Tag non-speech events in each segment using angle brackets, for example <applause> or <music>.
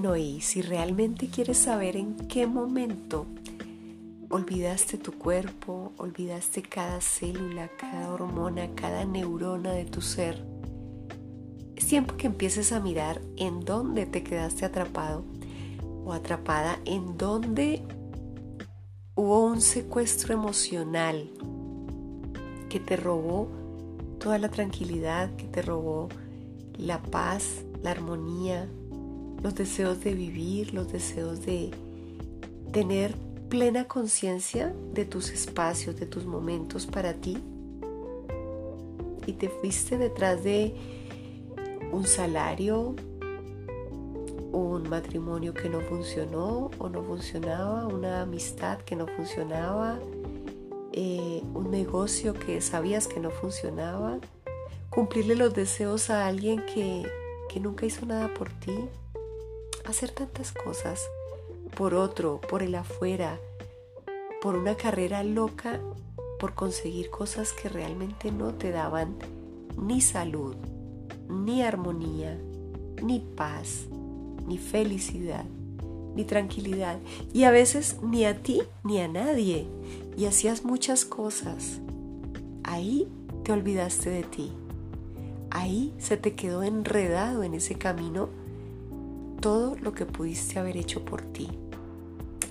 Y si realmente quieres saber en qué momento olvidaste tu cuerpo, olvidaste cada célula, cada hormona, cada neurona de tu ser, es tiempo que empieces a mirar en dónde te quedaste atrapado o atrapada, en dónde hubo un secuestro emocional que te robó toda la tranquilidad, que te robó la paz, la armonía, los deseos de vivir, los deseos de tener plena conciencia de tus espacios, de tus momentos para ti. Y te fuiste detrás de un salario, un matrimonio que no funcionó o no funcionaba, una amistad que no funcionaba, eh, un negocio que sabías que no funcionaba, cumplirle los deseos a alguien que, que nunca hizo nada por ti, hacer tantas cosas por otro, por el afuera, por una carrera loca, por conseguir cosas que realmente no te daban ni salud, ni armonía, ni paz, ni felicidad, ni tranquilidad, y a veces ni a ti ni a nadie, y hacías muchas cosas. Ahí te olvidaste de ti. Ahí se te quedó enredado en ese camino todo lo que pudiste haber hecho por ti.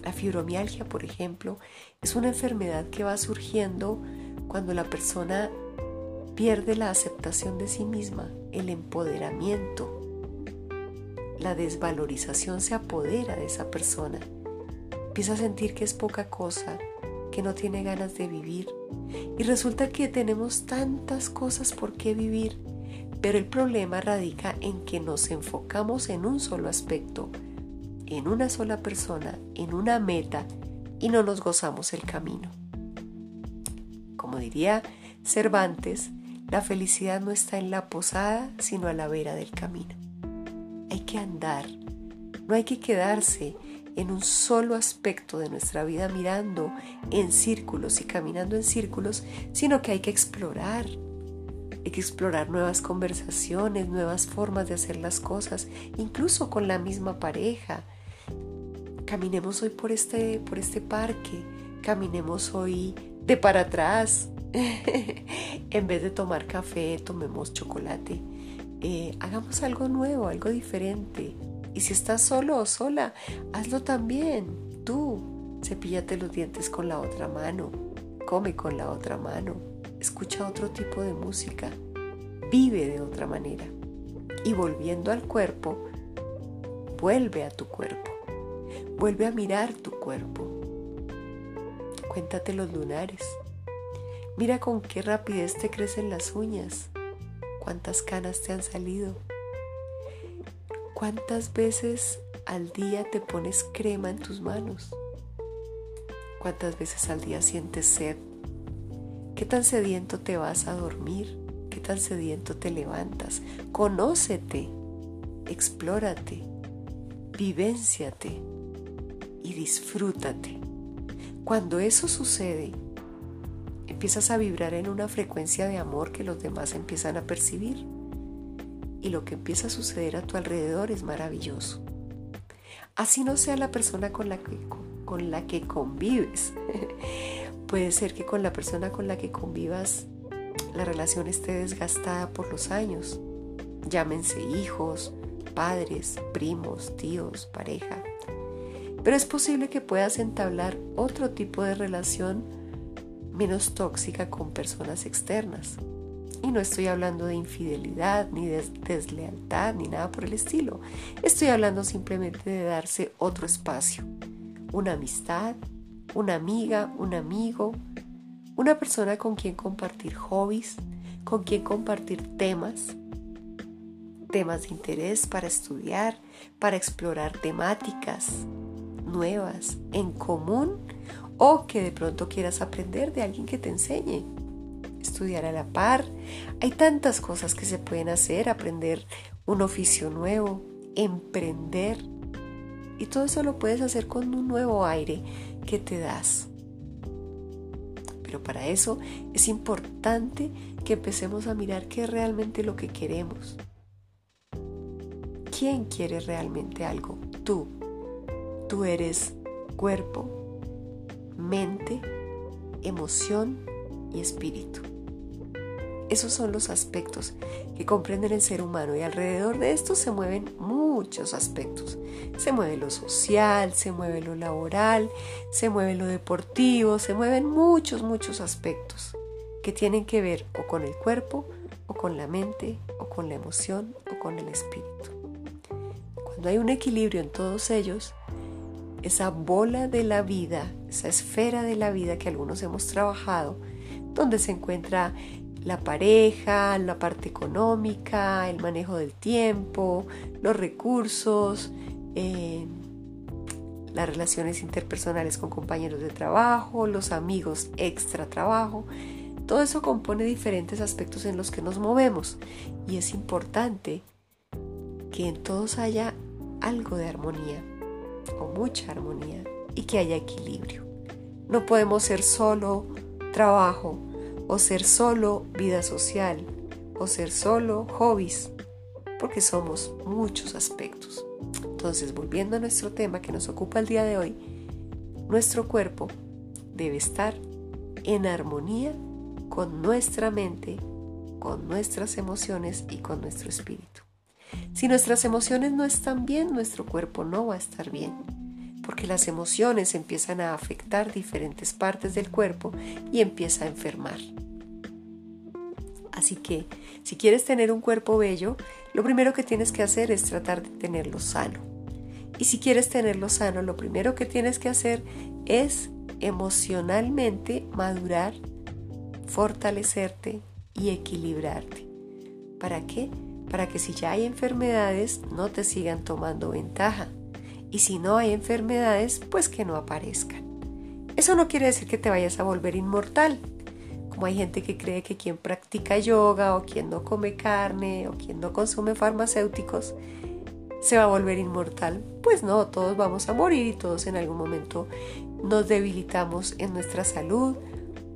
La fibromialgia, por ejemplo, es una enfermedad que va surgiendo cuando la persona pierde la aceptación de sí misma, el empoderamiento. La desvalorización se apodera de esa persona. Empieza a sentir que es poca cosa, que no tiene ganas de vivir. Y resulta que tenemos tantas cosas por qué vivir, pero el problema radica en que nos enfocamos en un solo aspecto, en una sola persona, en una meta, y no nos gozamos el camino. Como diría Cervantes, la felicidad no está en la posada, sino a la vera del camino. Hay que andar, no hay que quedarse en un solo aspecto de nuestra vida mirando en círculos y caminando en círculos, sino que hay que explorar. Explorar nuevas conversaciones, nuevas formas de hacer las cosas, incluso con la misma pareja. Caminemos hoy por este, por este parque, caminemos hoy de para atrás. <laughs> en vez de tomar café, tomemos chocolate. Eh, hagamos algo nuevo, algo diferente. Y si estás solo o sola, hazlo también. Tú, cepíllate los dientes con la otra mano, come con la otra mano, escucha otro tipo de música, vive de otra manera. Y volviendo al cuerpo, vuelve a tu cuerpo, vuelve a mirar tu cuerpo. Cuéntate los lunares. Mira con qué rapidez te crecen las uñas, cuántas canas te han salido ¿Cuántas veces al día te pones crema en tus manos? ¿Cuántas veces al día sientes sed? ¿Qué tan sediento te vas a dormir? ¿Qué tan sediento te levantas? Conócete, explórate, vivénciate y disfrútate. Cuando eso sucede, empiezas a vibrar en una frecuencia de amor que los demás empiezan a percibir y lo que empieza a suceder a tu alrededor es maravilloso. Así no sea la persona con la que, con la que convives. <laughs> Puede ser que con la persona con la que convivas la relación esté desgastada por los años. Llámense hijos, padres, primos, tíos, pareja. Pero es posible que puedas entablar otro tipo de relación menos tóxica con personas externas. Y no estoy hablando de infidelidad, ni de deslealtad, ni nada por el estilo. Estoy hablando simplemente de darse otro espacio. Una amistad, una amiga, un amigo, una persona con quien compartir hobbies, con quien compartir temas, temas de interés para estudiar, para explorar temáticas nuevas en común o que de pronto quieras aprender de alguien que te enseñe estudiar a la par. Hay tantas cosas que se pueden hacer, aprender un oficio nuevo, emprender. Y todo eso lo puedes hacer con un nuevo aire que te das. Pero para eso es importante que empecemos a mirar qué es realmente lo que queremos. ¿Quién quiere realmente algo? tú. Tú eres cuerpo, mente, emoción y espíritu. Esos son los aspectos que comprenden el ser humano y alrededor de esto se mueven muchos aspectos. Se mueve lo social, se mueve lo laboral, se mueve lo deportivo, se mueven muchos, muchos aspectos que tienen que ver o con el cuerpo, o con la mente, o con la emoción, o con el espíritu. Cuando hay un equilibrio en todos ellos, esa bola de la vida, esa esfera de la vida que algunos hemos trabajado, donde se encuentra la pareja, la parte económica, el manejo del tiempo, los recursos, eh, las relaciones interpersonales con compañeros de trabajo, los amigos extra trabajo. Todo eso compone diferentes aspectos en los que nos movemos y es importante que en todos haya algo de armonía o mucha armonía y que haya equilibrio. No podemos ser solo trabajo, o ser solo vida social o ser solo hobbies, porque somos muchos aspectos. Entonces, volviendo a nuestro tema que nos ocupa el día de hoy, nuestro cuerpo debe estar en armonía con nuestra mente, con nuestras emociones y con nuestro espíritu. Si nuestras emociones no están bien, nuestro cuerpo no va a estar bien, porque las emociones empiezan a afectar diferentes partes del cuerpo y empieza a enfermar. Así que, si quieres tener un cuerpo bello, lo primero que tienes que hacer es tratar de tenerlo sano. Y si quieres tenerlo sano, lo primero que tienes que hacer es emocionalmente madurar, fortalecerte y equilibrarte. ¿Para qué? Para que si ya hay enfermedades no te sigan tomando ventaja. Y si no hay enfermedades, pues que no aparezcan. Eso no quiere decir que te vayas a volver inmortal, como hay gente que cree que quien practica yoga o quien no come carne o quien no consume farmacéuticos se va a volver inmortal. Pues no, todos vamos a morir y todos en algún momento nos debilitamos en nuestra salud,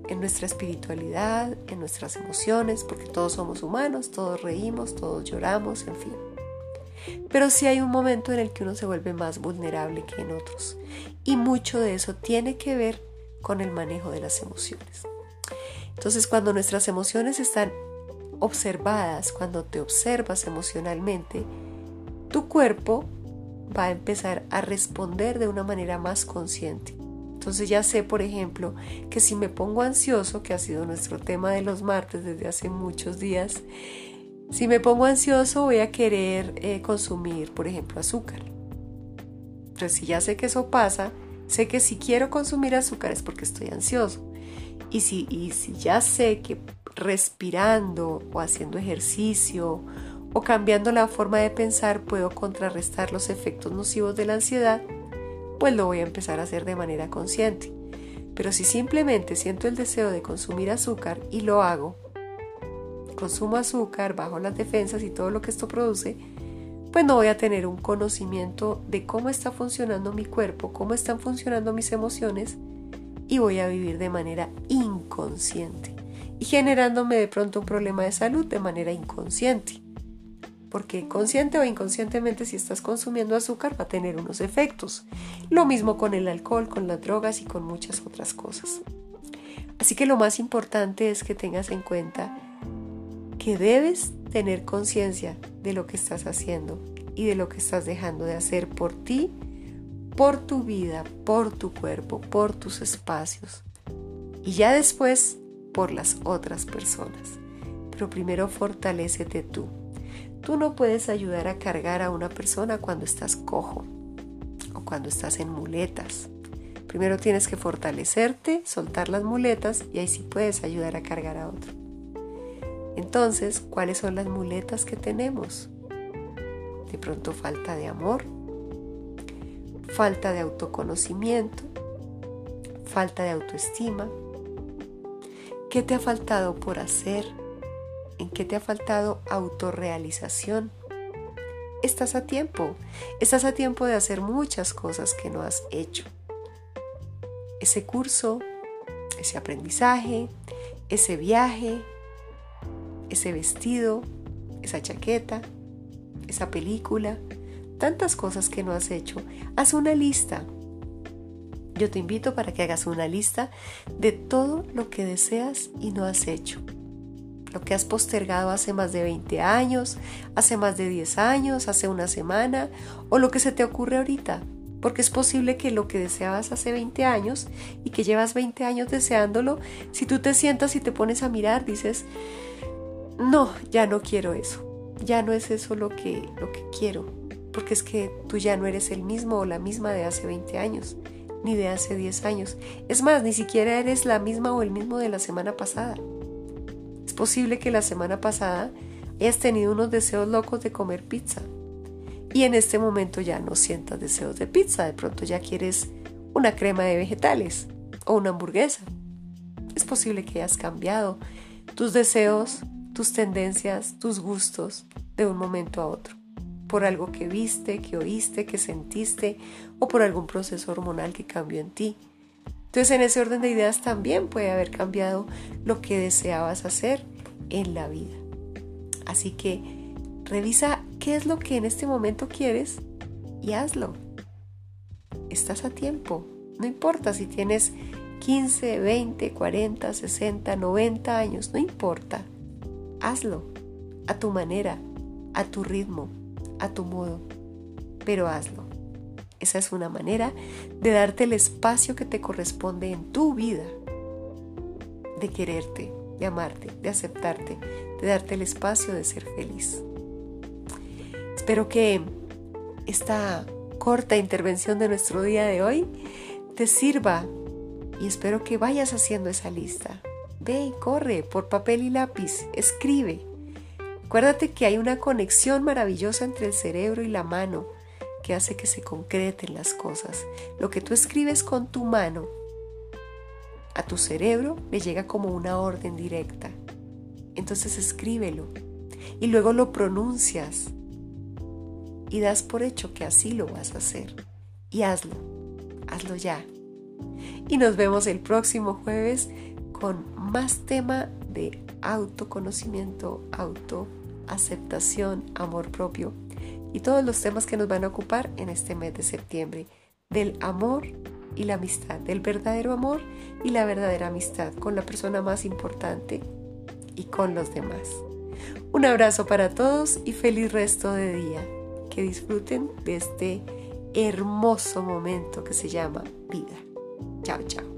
en nuestra espiritualidad, en nuestras emociones, porque todos somos humanos, todos reímos, todos lloramos, en fin. Pero sí hay un momento en el que uno se vuelve más vulnerable que en otros. Y mucho de eso tiene que ver con el manejo de las emociones. Entonces cuando nuestras emociones están observadas, cuando te observas emocionalmente, tu cuerpo va a empezar a responder de una manera más consciente. Entonces ya sé, por ejemplo, que si me pongo ansioso, que ha sido nuestro tema de los martes desde hace muchos días, si me pongo ansioso voy a querer eh, consumir, por ejemplo, azúcar. Entonces si ya sé que eso pasa, sé que si quiero consumir azúcar es porque estoy ansioso. Y si, si ya sé que respirando o haciendo ejercicio o cambiando la forma de pensar puedo contrarrestar los efectos nocivos de la ansiedad, pues lo voy a empezar a hacer de manera consciente. Pero si simplemente siento el deseo de consumir azúcar y lo hago, consumo azúcar, bajo las defensas y todo lo que esto produce, pues no voy a tener un conocimiento de cómo está funcionando mi cuerpo, cómo están funcionando mis emociones y voy a vivir de manera inconsciente y generándome de pronto un problema de salud de manera inconsciente. Porque consciente o inconscientemente si estás consumiendo azúcar va a tener unos efectos. Lo mismo con el alcohol, con las drogas y con muchas otras cosas. Así que lo más importante es que tengas en cuenta que debes tener conciencia de lo que estás haciendo y de lo que estás dejando de hacer por ti por tu vida, por tu cuerpo, por tus espacios y ya después por las otras personas. Pero primero fortalécete tú. Tú no puedes ayudar a cargar a una persona cuando estás cojo o cuando estás en muletas. Primero tienes que fortalecerte, soltar las muletas y ahí sí puedes ayudar a cargar a otro. Entonces, ¿cuáles son las muletas que tenemos? De pronto falta de amor, falta de autoconocimiento, falta de autoestima. ¿Qué te ha faltado por hacer? ¿En qué te ha faltado autorrealización? Estás a tiempo, estás a tiempo de hacer muchas cosas que no has hecho. Ese curso, ese aprendizaje, ese viaje, ese vestido, esa chaqueta, esa película, tantas cosas que no has hecho. Haz una lista. Yo te invito para que hagas una lista de todo lo que deseas y no has hecho. Lo que has postergado hace más de 20 años, hace más de 10 años, hace una semana o lo que se te ocurre ahorita. Porque es posible que lo que deseabas hace 20 años y que llevas 20 años deseándolo, si tú te sientas y te pones a mirar, dices, no, ya no quiero eso ya no es eso lo que, lo que quiero, porque es que tú ya no eres el mismo o la misma de hace 20 años, ni de hace 10 años. Es más, ni siquiera eres la misma o el mismo de la semana pasada. Es posible que la semana pasada hayas tenido unos deseos locos de comer pizza y en este momento ya no sientas deseos de pizza, de pronto ya quieres una crema de vegetales o una hamburguesa. Es posible que hayas cambiado tus deseos tus tendencias, tus gustos de un momento a otro, por algo que viste, que oíste, que sentiste o por algún proceso hormonal que cambió en ti. Entonces en ese orden de ideas también puede haber cambiado lo que deseabas hacer en la vida. Así que revisa qué es lo que en este momento quieres y hazlo. Estás a tiempo. No importa si tienes 15, 20, 40, 60, 90 años, no importa hazlo a tu manera, a tu ritmo, a tu modo, pero hazlo. Esa es una manera de darte el espacio que te corresponde en tu vida, de quererte, de amarte, de aceptarte, de darte el espacio de ser feliz. Espero que esta corta intervención de nuestro día de hoy te sirva y espero que vayas haciendo esa lista. Ve y corre por papel y lápiz, escribe. Acuérdate que hay una conexión maravillosa entre el cerebro y la mano que hace que se concreten las cosas. Lo que tú escribes con tu mano a tu cerebro le llega como una orden directa. Entonces escríbelo y luego lo pronuncias y das por hecho que así lo vas a hacer. Y hazlo, hazlo ya. Y nos vemos el próximo jueves con más tema de autoconocimiento, autoaceptación, amor propio y todos los temas que nos van a ocupar en este mes de septiembre del amor y la amistad, del verdadero amor y la verdadera amistad con la persona más importante y con los demás. Un abrazo para todos y feliz resto de día. Que disfruten de este hermoso momento que se llama vida. Chao, chao.